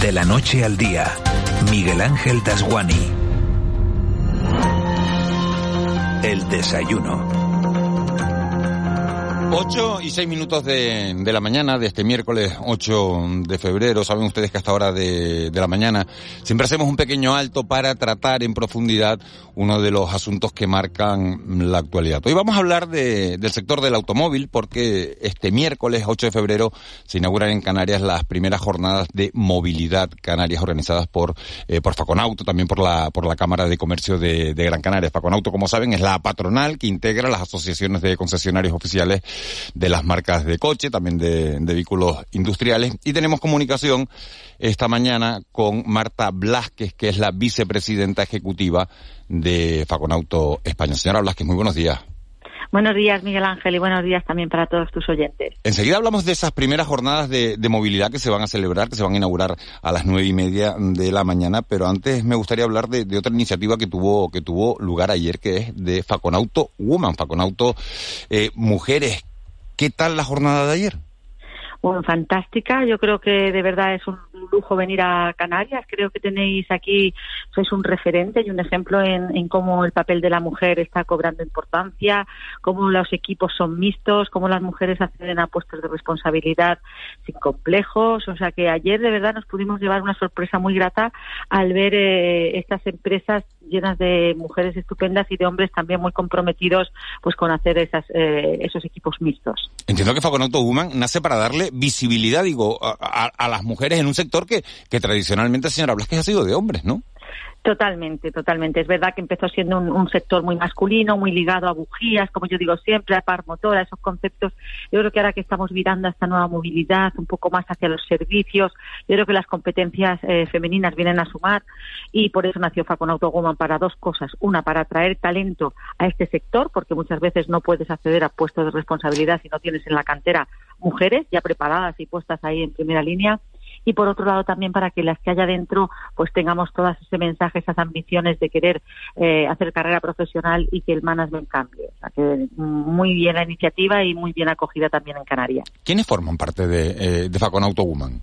De la noche al día, Miguel Ángel Dasguani. El desayuno. 8 y 6 minutos de, de, la mañana de este miércoles 8 de febrero. Saben ustedes que hasta hora de, de, la mañana siempre hacemos un pequeño alto para tratar en profundidad uno de los asuntos que marcan la actualidad. Hoy vamos a hablar de, del sector del automóvil porque este miércoles 8 de febrero se inauguran en Canarias las primeras jornadas de movilidad canarias organizadas por, eh, por Faconauto, también por la, por la Cámara de Comercio de, de Gran Canaria. Faconauto, como saben, es la patronal que integra las asociaciones de concesionarios oficiales de las marcas de coche, también de, de, vehículos industriales. Y tenemos comunicación esta mañana con Marta Blasquez, que es la vicepresidenta ejecutiva de Faconauto España. Señora Blasquez, muy buenos días. Buenos días, Miguel Ángel, y buenos días también para todos tus oyentes. Enseguida hablamos de esas primeras jornadas de, de, movilidad que se van a celebrar, que se van a inaugurar a las nueve y media de la mañana, pero antes me gustaría hablar de, de otra iniciativa que tuvo, que tuvo lugar ayer, que es de Faconauto Woman, Faconauto eh, Mujeres. ¿Qué tal la jornada de ayer? Bueno, fantástica. Yo creo que de verdad es un lujo venir a Canarias. Creo que tenéis aquí, sois un referente y un ejemplo en, en, cómo el papel de la mujer está cobrando importancia, cómo los equipos son mixtos, cómo las mujeres acceden a puestos de responsabilidad sin complejos. O sea que ayer de verdad nos pudimos llevar una sorpresa muy grata al ver eh, estas empresas llenas de mujeres estupendas y de hombres también muy comprometidos pues con hacer esas, eh, esos equipos mixtos. Entiendo que Faconauto Woman nace para darle visibilidad, digo, a, a, las mujeres en un sector que, que tradicionalmente, señora Blasquez, ha sido de hombres, ¿no? Totalmente, totalmente. Es verdad que empezó siendo un, sector muy masculino, muy ligado a bujías, como yo digo siempre, a par motor, a esos conceptos. Yo creo que ahora que estamos virando a esta nueva movilidad, un poco más hacia los servicios, yo creo que las competencias eh, femeninas vienen a sumar y por eso nació Faconauto Woman para dos cosas. Una, para atraer talento a este sector, porque muchas veces no puedes acceder a puestos de responsabilidad si no tienes en la cantera mujeres ya preparadas y puestas ahí en primera línea y por otro lado también para que las que haya dentro pues tengamos todas ese mensaje, esas ambiciones de querer eh, hacer carrera profesional y que el management cambie. O sea que muy bien la iniciativa y muy bien acogida también en Canarias. ¿Quiénes forman parte de, eh, de Faconauto Woman?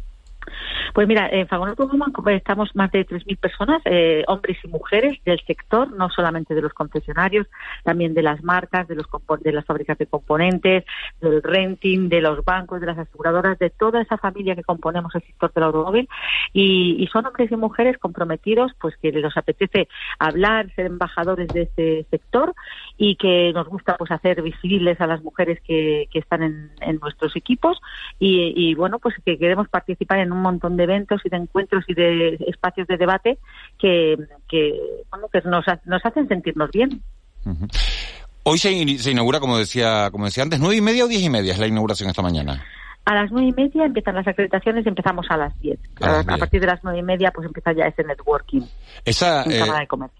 Pues mira, en Fagonauto Woman estamos más de 3.000 personas, eh, hombres y mujeres del sector, no solamente de los concesionarios, también de las marcas, de, los de las fábricas de componentes, del renting, de los bancos, de las aseguradoras, de toda esa familia que componemos el sector del automóvil. Y, y son hombres y mujeres comprometidos, pues que les apetece hablar, ser embajadores de este sector y que nos gusta pues hacer visibles a las mujeres que, que están en, en nuestros equipos y, y bueno, pues que queremos participar en un montón de eventos y de encuentros y de espacios de debate que, que, bueno, que nos, nos hacen sentirnos bien. Hoy se, se, inaugura, como decía, como decía antes, nueve y media o diez y media es la inauguración esta mañana. A las nueve y media empiezan las acreditaciones y empezamos a las diez. A, partir de las nueve y media pues empieza ya ese networking. Esa, eh,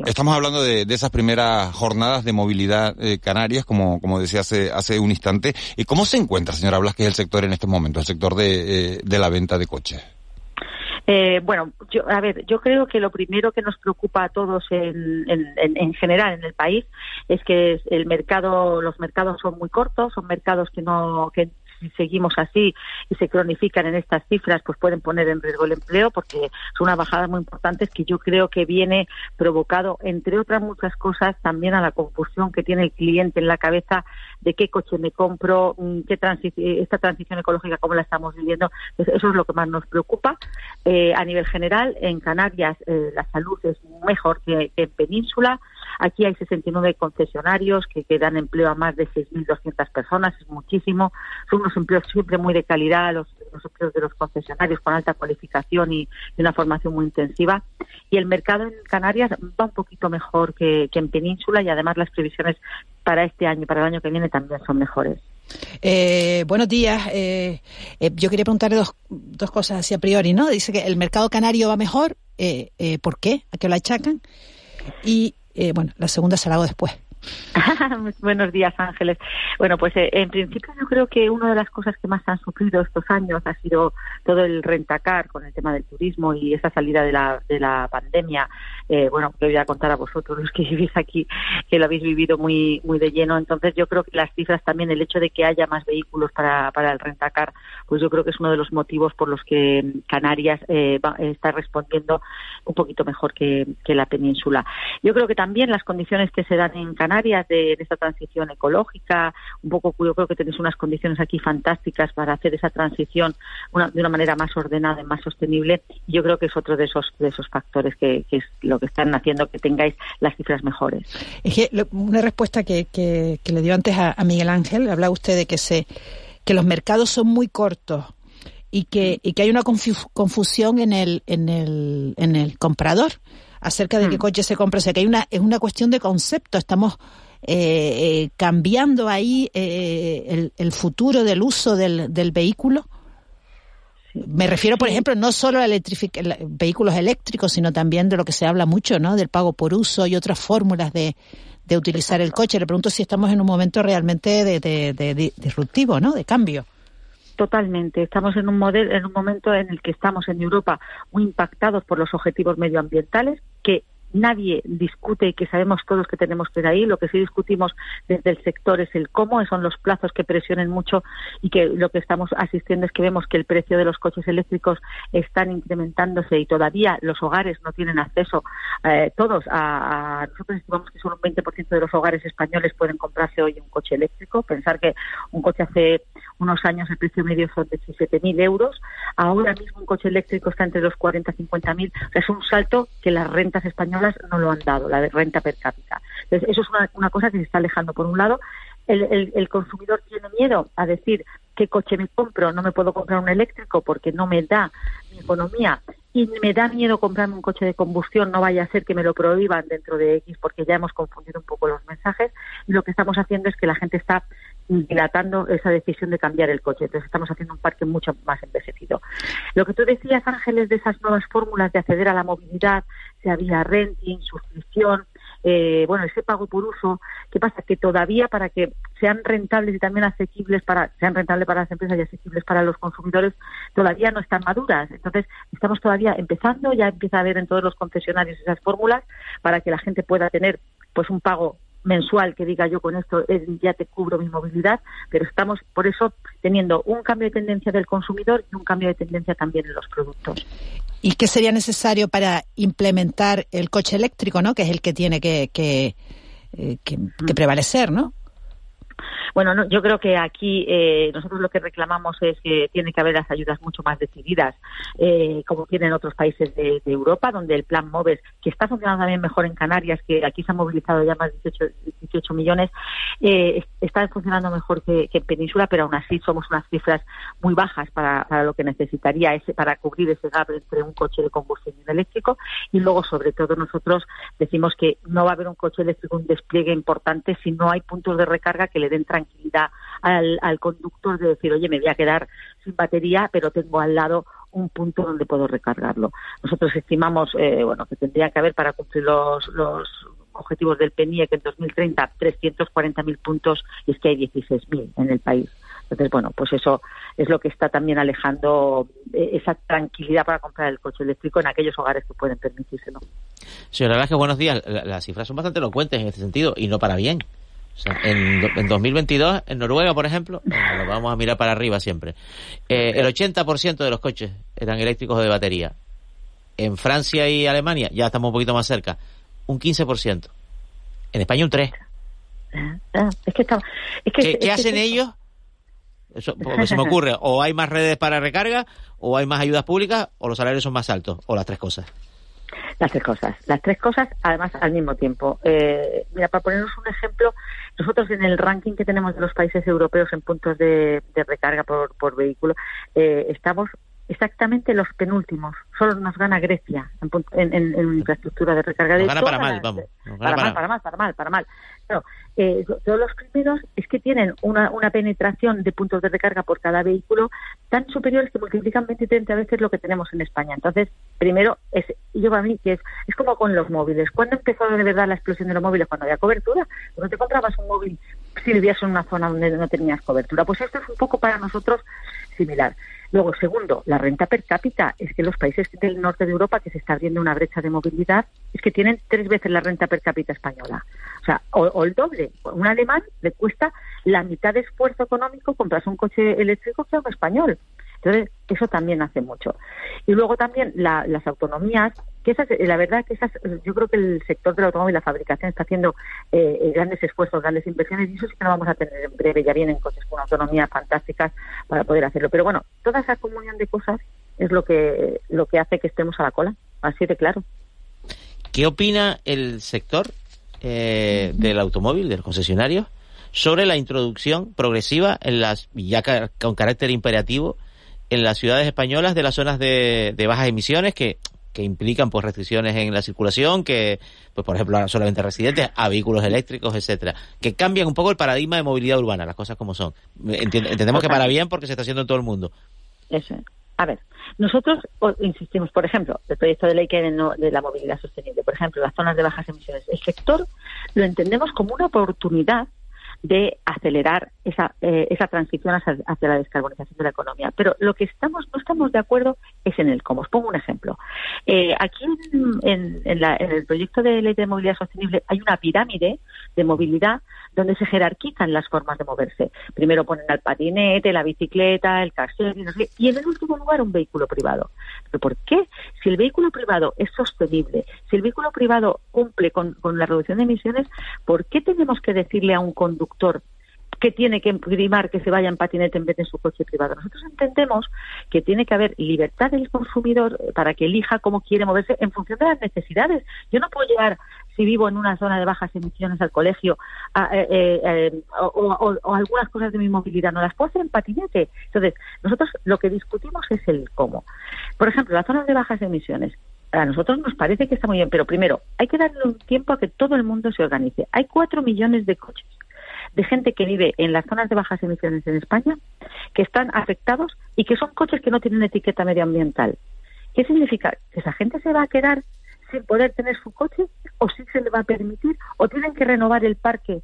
estamos hablando de, de, esas primeras jornadas de movilidad eh, canarias, como, como decía hace, hace un instante. ¿Y cómo se encuentra, señora Blas, que es el sector en este momento, el sector de, eh, de la venta de coches? Eh, bueno, yo, a ver, yo creo que lo primero que nos preocupa a todos en, en, en, general en el país es que el mercado, los mercados son muy cortos, son mercados que no, que si seguimos así y se cronifican en estas cifras, pues pueden poner en riesgo el empleo porque son unas bajadas muy importantes que yo creo que viene provocado, entre otras muchas cosas, también a la confusión que tiene el cliente en la cabeza de qué coche me compro, qué transi esta transición ecológica, cómo la estamos viviendo. Eso es lo que más nos preocupa. Eh, a nivel general, en Canarias eh, la salud es mejor que en Península. Aquí hay 69 concesionarios que, dan empleo a más de 6.200 personas, es muchísimo. Son unos empleos siempre muy de calidad, los, empleos de los concesionarios con alta cualificación y, y, una formación muy intensiva. Y el mercado en Canarias va un poquito mejor que, en Península y además las previsiones para este año y para el año que viene también son mejores. Eh, buenos días. Eh, eh, yo quería preguntarle dos, dos cosas así a priori, ¿no? Dice que el mercado canario va mejor. ¿Por qué? ¿A qué lo achacan? Y eh, bueno, la segunda se la hago después. Buenos días, Ángeles. Bueno, pues eh, en principio yo creo que una de las cosas que más han sufrido estos años ha sido todo el rentacar con el tema del turismo y esa salida de la, de la pandemia. Eh, bueno, que voy a contar a vosotros los que vivís aquí, que lo habéis vivido muy muy de lleno. Entonces yo creo que las cifras también, el hecho de que haya más vehículos para, para el rentacar, pues yo creo que es uno de los motivos por los que Canarias eh, está respondiendo un poquito mejor que, que la península. Yo creo que también las condiciones que se dan en Canarias de, esta transición ecológica, un poco yo creo que tenéis unas condiciones aquí fantásticas para hacer esa transición de una manera más ordenada y más sostenible. Yo creo que es otro de esos de esos factores que, es lo que están haciendo que tengáis las cifras mejores. Es que una respuesta que, que, le dio antes a, Miguel Ángel, hablaba usted de que se que los mercados son muy cortos y que, y que hay una confusión en el, en el, en el comprador acerca de qué mm. coche se compra. O sea, que hay una, es una cuestión de concepto. Estamos eh, eh cambiando ahí eh, el, el, futuro del uso del, del vehículo. Me refiero, por ejemplo, no solo a vehículos eléctricos, sino también de lo que se habla mucho, ¿no? Del pago por uso y otras fórmulas de, de utilizar el coche. Le pregunto si estamos en un momento realmente de, de, de disruptivo, ¿no? De cambio. Totalmente. Estamos en un, modelo, en un momento en el que estamos en Europa muy impactados por los objetivos medioambientales que nadie discute y que sabemos todos que tenemos que ir ahí. Lo que sí discutimos desde el sector es el cómo, son los plazos que presionen mucho y que lo que estamos asistiendo es que vemos que el precio de los coches eléctricos están incrementándose y todavía los hogares no tienen acceso eh, todos a, nosotros estimamos que solo un 20% de los hogares españoles pueden comprarse hoy un coche eléctrico. Pensar que un coche hace unos años el precio medio son de 17.000 euros. Ahora mismo un coche eléctrico está entre los 40 y 50.000. O sea, es un salto que las rentas españolas no lo han dado, la de renta per cápita. Entonces, eso es una, cosa que se está alejando por un lado. El, el, consumidor tiene miedo a decir qué coche me compro, no me puedo comprar un eléctrico porque no me da mi economía y me da miedo comprarme un coche de combustión, no vaya a ser que me lo prohíban dentro de X porque ya hemos confundido un poco los mensajes y lo que estamos haciendo es que la gente está dilatando esa decisión de cambiar el coche. Entonces estamos haciendo un parque mucho más envejecido. Lo que tú decías, Ángeles, de esas nuevas fórmulas de acceder a la movilidad, sea vía renting, suscripción, eh, bueno, ese pago por uso, ¿qué pasa? Que todavía para que sean rentables y también asequibles para, sean rentables para las empresas y asequibles para los consumidores, todavía no están maduras. Entonces, estamos todavía empezando, ya empieza a haber en todos los concesionarios esas fórmulas para que la gente pueda tener pues un pago mensual que diga yo con esto ya te cubro mi movilidad, pero estamos por eso teniendo un cambio de tendencia del consumidor y un cambio de tendencia también en los productos. ¿Y qué sería necesario para implementar el coche eléctrico, no? Que es el que tiene que, que, eh, que, que prevalecer, ¿no? Bueno, no, yo creo que aquí eh, nosotros lo que reclamamos es que tiene que haber las ayudas mucho más decididas, eh, como tienen otros países de, Europa, donde el plan MOVES, que está funcionando también mejor en Canarias, que aquí se han movilizado ya más de 18, millones, eh, está funcionando mejor que, en Península, pero aún así somos unas cifras muy bajas para, lo que necesitaría ese, para cubrir ese gap entre un coche de combustión y eléctrico. Y luego, sobre todo, nosotros decimos que no va a haber un coche eléctrico, un despliegue importante si no hay puntos de recarga que le den tranquilidad al, al conductor de decir, oye, me voy a quedar sin batería, pero tengo al lado un punto donde puedo recargarlo. Nosotros estimamos, eh, bueno, que tendría que haber para cumplir los, los objetivos del PNIE que en 2030 340.000 puntos y es que hay 16.000 en el país. Entonces, bueno, pues eso es lo que está también alejando eh, esa tranquilidad para comprar el coche eléctrico en aquellos hogares que pueden permitírselo. Señora que buenos días. Las cifras son bastante elocuentes en este sentido y no para bien en, en, 2022, en Noruega, por ejemplo, lo vamos a mirar para arriba siempre, eh, el 80% de los coches eran eléctricos de batería. En Francia y Alemania, ya estamos un poquito más cerca, un 15%. En España un 3%. Ah, es que ¿Qué, hacen ellos? Eso, se me ocurre, o hay más redes para recarga, o hay más ayudas públicas, o los salarios son más altos, o las tres cosas. Las tres cosas, las tres cosas además al mismo tiempo. Eh, mira, para ponernos un ejemplo, nosotros en el ranking que tenemos de los países europeos en puntos de, recarga por, vehículo, eh, estamos exactamente los penúltimos. Solo nos gana Grecia en, en, infraestructura de recarga. Nos gana para mal, vamos. para, mal, para mal, para mal, para mal. Pero, eh, todos los primeros es que tienen una, una penetración de puntos de recarga por cada vehículo tan superiores que multiplican 20 y 30 veces lo que tenemos en España. Entonces, primero, es, yo para mí que es, es como con los móviles. ¿Cuándo empezó de verdad la explosión de los móviles? Cuando había cobertura. Cuando te comprabas un móvil si vivías en una zona donde no tenías cobertura. Pues esto es un poco para nosotros similar. Luego, segundo, la renta per cápita. Es que los países del norte de Europa, que se está abriendo una brecha de movilidad, es que tienen tres veces la renta per cápita española. O sea, o, el doble. Un alemán le cuesta la mitad de esfuerzo económico comprarse un coche eléctrico que a un español. Entonces, eso también hace mucho. Y luego también las autonomías, que esas, la verdad que esas, yo creo que el sector del automóvil y la fabricación está haciendo eh, grandes esfuerzos, grandes inversiones, y eso sí que lo vamos a tener en breve. Ya vienen coches con autonomías fantásticas para poder hacerlo. Pero bueno, toda esa comunión de cosas es lo que, lo que hace que estemos a la cola, así de claro. ¿Qué opina el sector eh, del automóvil, del concesionario, sobre la introducción progresiva en las, ya con carácter imperativo, en las ciudades españolas de las zonas de, bajas emisiones que, que implican pues restricciones en la circulación, que pues por ejemplo solamente residentes, a vehículos eléctricos, etcétera, que cambian un poco el paradigma de movilidad urbana, las cosas como son. entendemos que para bien porque se está haciendo en todo el mundo. Eso. A ver, nosotros insistimos, por ejemplo, el proyecto de ley que de, de la movilidad sostenible, por ejemplo, las zonas de bajas emisiones. El sector lo entendemos como una oportunidad de acelerar esa, eh, esa transición hacia, la descarbonización de la economía. Pero lo que estamos no estamos de acuerdo es en el cómo. Os pongo un ejemplo. Eh, aquí en, en, el proyecto de ley de movilidad sostenible hay una pirámide de movilidad donde se jerarquizan las formas de moverse. Primero ponen al patinete, la bicicleta, el casero y, en el último lugar un vehículo privado. ¿Pero por qué? Si el vehículo privado es sostenible, si el vehículo privado cumple con la reducción de emisiones, ¿por qué tenemos que decirle a un conductor que tiene que primar que se vaya en patinete en vez de su coche privado. Nosotros entendemos que tiene que haber libertad del consumidor para que elija cómo quiere moverse en función de las necesidades. Yo no puedo llevar, si vivo en una zona de bajas emisiones al colegio, eh, eh, eh, o, algunas cosas de mi movilidad, no las puedo hacer en patinete. Entonces, nosotros lo que discutimos es el cómo. Por ejemplo, las zonas de bajas emisiones a nosotros nos parece que está muy bien, pero primero hay que darle un tiempo a que todo el mundo se organice. Hay cuatro millones de coches de gente que vive en las zonas de bajas emisiones en España, que están afectados y que son coches que no tienen etiqueta medioambiental. ¿Qué significa? ¿Que esa gente se va a quedar sin poder tener su coche o sí se le va a permitir o tienen que renovar el parque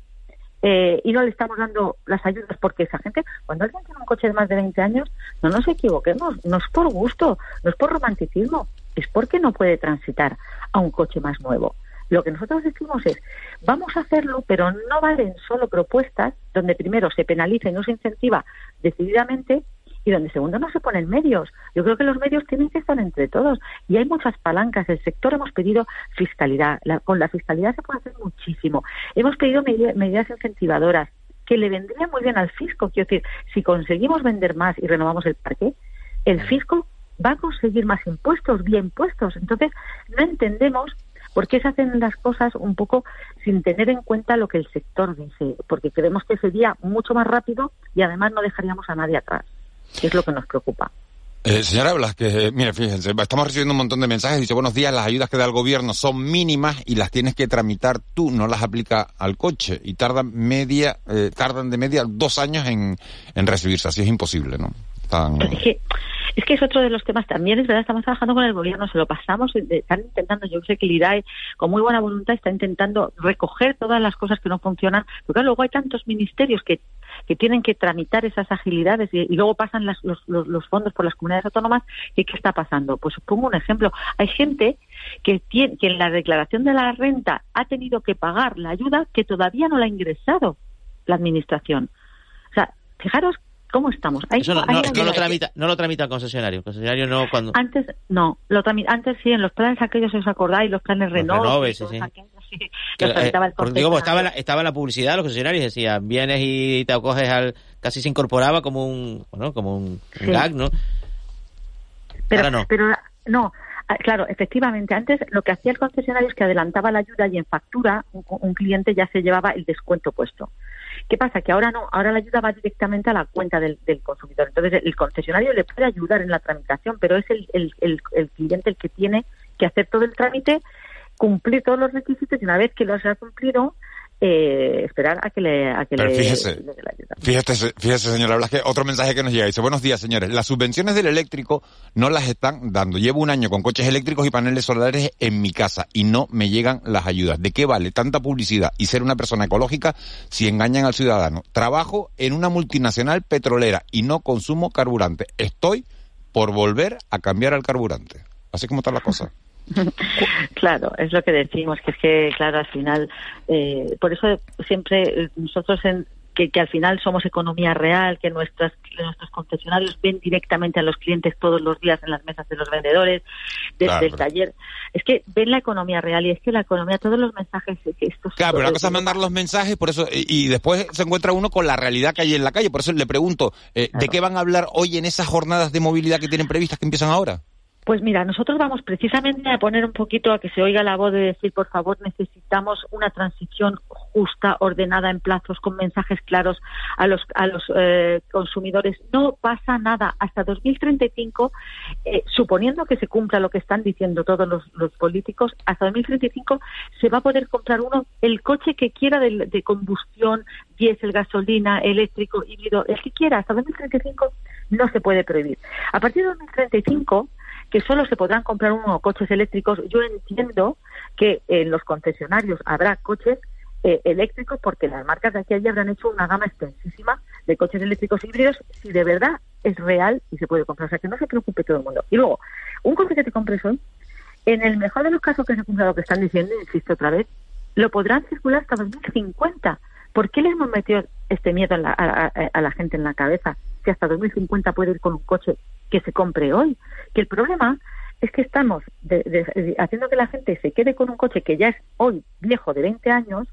eh, y no le estamos dando las ayudas porque esa gente, cuando alguien tiene un coche de más de 20 años, no nos equivoquemos, no es por gusto, no es por romanticismo, es porque no puede transitar a un coche más nuevo. Lo que nosotros decimos es, vamos a hacerlo, pero no valen solo propuestas donde primero se penaliza y no se incentiva decididamente y donde segundo no se ponen medios. Yo creo que los medios tienen que estar entre todos y hay muchas palancas. El sector hemos pedido fiscalidad. con la fiscalidad se puede hacer muchísimo. Hemos pedido medidas incentivadoras que le vendrían muy bien al fisco. Quiero decir, si conseguimos vender más y renovamos el parque, el fisco va a conseguir más impuestos, bien impuestos. Entonces, no entendemos ¿Por qué se hacen las cosas un poco sin tener en cuenta lo que el sector dice? Porque creemos que sería mucho más rápido y además no dejaríamos a nadie atrás, que es lo que nos preocupa. Eh, señora Blas, que mire, fíjense, estamos recibiendo un montón de mensajes. Dice, buenos días, las ayudas que da el gobierno son mínimas y las tienes que tramitar tú, no las aplica al coche. Y tardan media, eh, tardan de media dos años en, en recibirse. Así es imposible, ¿no? Es que es otro de los temas también, es verdad, estamos trabajando con el gobierno, se lo pasamos, eh, están intentando, yo sé que el IDAE con muy buena voluntad está intentando recoger todas las cosas que no funcionan, porque luego hay tantos ministerios que, que tienen que tramitar esas agilidades y, luego pasan los, los, fondos por las comunidades autónomas y ¿qué está pasando? Pues pongo un ejemplo, hay gente que, tiene, que en la declaración de la renta ha tenido que pagar la ayuda que todavía no la ha ingresado la administración. O sea, fijaros ¿Cómo estamos? Eso no, lo tramita, no lo tramita el concesionario. El concesionario no cuando... Antes, no. Lo antes sí, en los planes aquellos, os acordáis, los planes Renove. sí, sí. Eh, digo, estaba, la, estaba la publicidad, los concesionarios decían, vienes y te acoges al... Casi se incorporaba como un, bueno, como un, gag, ¿no? Pero no. Pero no, Ah, claro, efectivamente, antes lo que hacía el concesionario es que adelantaba la ayuda y en factura un, cliente ya se llevaba el descuento puesto. ¿Qué pasa? Que ahora no, ahora la ayuda va directamente a la cuenta del, consumidor. Entonces el concesionario le puede ayudar en la tramitación, pero es el, el cliente el que tiene que hacer todo el trámite, cumplir todos los requisitos y una vez que los ha cumplido, eh, esperar a que le, a que le, fíjese, Fíjese, fíjese, señora Blasque, otro mensaje que nos llega. Dice, buenos días, señores. Las subvenciones del eléctrico no las están dando. Llevo un año con coches eléctricos y paneles solares en mi casa y no me llegan las ayudas. ¿De qué vale tanta publicidad y ser una persona ecológica si engañan al ciudadano? Trabajo en una multinacional petrolera y no consumo carburante. Estoy por volver a cambiar al carburante. Así como está la cosa. claro, es lo que decimos, que es que, claro, al final, eh, por eso siempre nosotros en, que, al final somos economía real, que nuestras, nuestros concesionarios ven directamente a los clientes todos los días en las mesas de los vendedores, desde el taller. Es que ven la economía real y es que la economía, todos los mensajes que estos... Claro, pero la cosa es mandar los mensajes, por eso, y, después se encuentra uno con la realidad que hay en la calle. Por eso le pregunto, eh, ¿de qué van a hablar hoy en esas jornadas de movilidad que tienen previstas que empiezan ahora? Pues mira, nosotros vamos precisamente a poner un poquito a que se oiga la voz de decir, por favor, necesitamos una transición justa, ordenada en plazos, con mensajes claros a los, a los eh, consumidores. No pasa nada. Hasta 2035, eh, suponiendo que se cumpla lo que están diciendo todos los, políticos, hasta 2035 se va a poder comprar uno el coche que quiera de, de combustión, diésel, gasolina, eléctrico, híbrido, el que quiera. Hasta 2035 no se puede prohibir. A partir de 2035 que solo se podrán comprar unos coches eléctricos. Yo entiendo que en los concesionarios habrá coches eh, eléctricos porque las marcas de aquí allí habrán hecho una gama extensísima de coches eléctricos híbridos si de verdad es real y se puede comprar. O sea, que no se preocupe todo el mundo. Y luego, un coche que te compres hoy, en el mejor de los casos que se cumpla lo que están diciendo, insisto otra vez, lo podrán circular hasta 2050. ¿Por qué le hemos metido este miedo a la, a la gente en la cabeza? Que hasta 2050 puede ir con un coche que se compre hoy. Que el problema es que estamos haciendo que la gente se quede con un coche que ya es hoy viejo de 20 años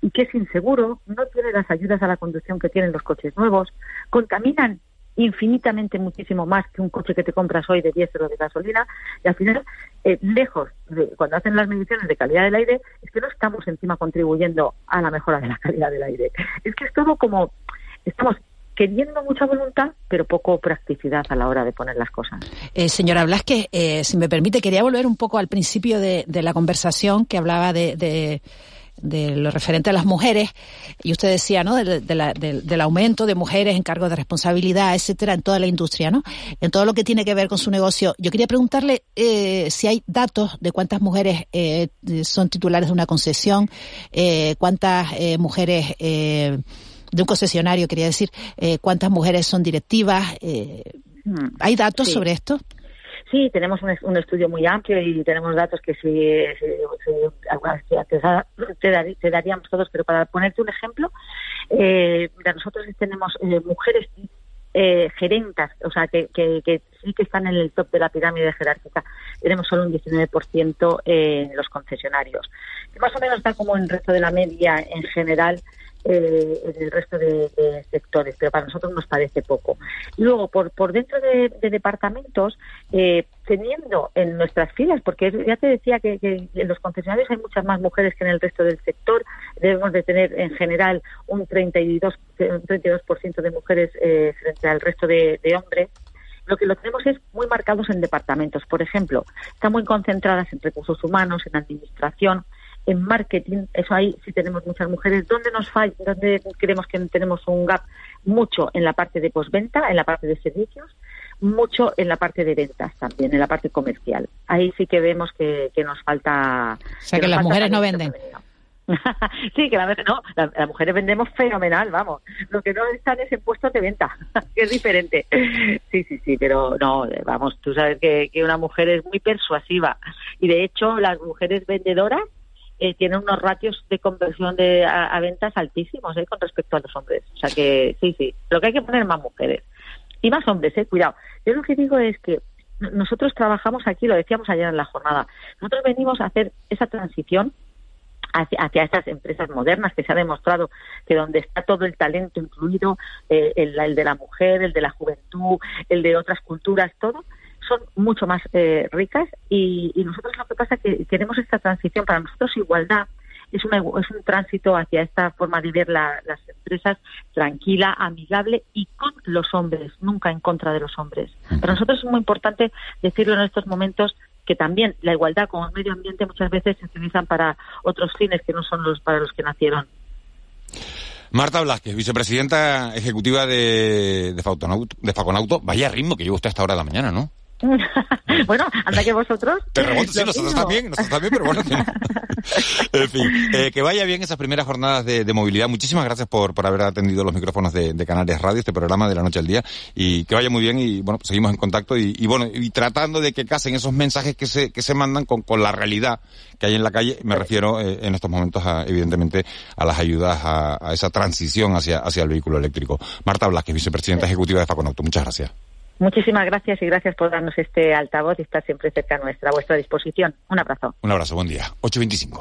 y que es inseguro, no tiene las ayudas a la conducción que tienen los coches nuevos, contaminan infinitamente muchísimo más que un coche que te compras hoy de diésel o de gasolina y al final eh, lejos de cuando hacen las mediciones de calidad del aire es que no estamos encima contribuyendo a la mejora de la calidad del aire es que es todo como estamos queriendo mucha voluntad, pero poco practicidad a la hora de poner las cosas. Eh, señora Blasque, eh, si me permite, quería volver un poco al principio de, la conversación que hablaba de, de, lo referente a las mujeres, y usted decía, ¿no?, del aumento de mujeres en cargos de responsabilidad, etcétera, en toda la industria, ¿no?, en todo lo que tiene que ver con su negocio. Yo quería preguntarle eh, si hay datos de cuántas mujeres eh, son titulares de una concesión, eh, cuántas eh, mujeres de un concesionario, quería decir, eh, cuántas mujeres son directivas. Eh. ¿Hay datos sobre esto? Sí, tenemos un, estudio muy amplio y tenemos datos que si, algunas te, daríamos todos, pero para ponerte un ejemplo, eh, nosotros tenemos eh, mujeres eh, gerentas, o sea, que, que, sí que están en el top de la pirámide jerárquica. Tenemos solo un 19% en los concesionarios, que más o menos está como en el resto de la media en general eh, en el resto de, sectores, pero para nosotros nos parece poco. Luego, por, por dentro de, departamentos, eh, teniendo en nuestras filas, porque ya te decía que, en los concesionarios hay muchas más mujeres que en el resto del sector, debemos de tener en general un 32%, un 32 de mujeres eh, frente al resto de, de hombres lo que lo tenemos es muy marcados en departamentos. Por ejemplo, están muy concentradas en recursos humanos, en administración, en marketing, eso ahí sí tenemos muchas mujeres. ¿Dónde nos falla, dónde creemos que tenemos un gap? Mucho en la parte de postventa, en la parte de servicios, mucho en la parte de ventas también, en la parte comercial. Ahí sí que vemos que, nos falta. O sea, que, las mujeres no venden. sí, que la, no, las mujeres vendemos fenomenal, vamos. Lo que no están es en puestos de venta, que es diferente. Sí, sí, sí, pero no, vamos, tú sabes que, que una mujer es muy persuasiva y de hecho las mujeres vendedoras eh, tienen unos ratios de conversión de, a, ventas altísimos eh, con respecto a los hombres. O sea que sí, sí, lo que hay que poner más mujeres y más hombres, eh, cuidado. Yo lo que digo es que nosotros trabajamos aquí, lo decíamos ayer en la jornada, nosotros venimos a hacer esa transición hacia, estas empresas modernas que se ha demostrado que donde está todo el talento incluido, eh, el de la mujer, el de la juventud, el de otras culturas, todo, son mucho más eh, ricas y, y, nosotros lo que pasa es que queremos esta transición. Para nosotros igualdad es, una, es un tránsito hacia esta forma de ver la, las empresas tranquila, amigable y con los hombres, nunca en contra de los hombres. Para nosotros es muy importante decirlo en estos momentos que también la igualdad con el medio ambiente muchas veces se utilizan para otros fines que no son los para los que nacieron. Marta Blasquez, vicepresidenta ejecutiva de, de, Faconauto, de Faconauto. Vaya ritmo que lleva usted hasta ahora de la mañana, ¿no? bueno, anda que vosotros. Te remonto, sí, nosotros también, nosotros también, pero bueno. en fin, eh, que vaya bien esas primeras jornadas de, de, movilidad. Muchísimas gracias por, por haber atendido los micrófonos de, de, Canarias Radio, este programa de la noche al día. Y que vaya muy bien y bueno, seguimos en contacto y, y, bueno, y tratando de que casen esos mensajes que se, que se mandan con, con la realidad que hay en la calle. Me refiero eh, en estos momentos, a, evidentemente, a las ayudas a, a, esa transición hacia, hacia el vehículo eléctrico. Marta Blasquez, vicepresidenta ejecutiva de Faconauto. Muchas gracias. Muchísimas gracias y gracias por darnos este altavoz y estar siempre cerca nuestra, a vuestra disposición. Un abrazo. Un abrazo, buen día. 825.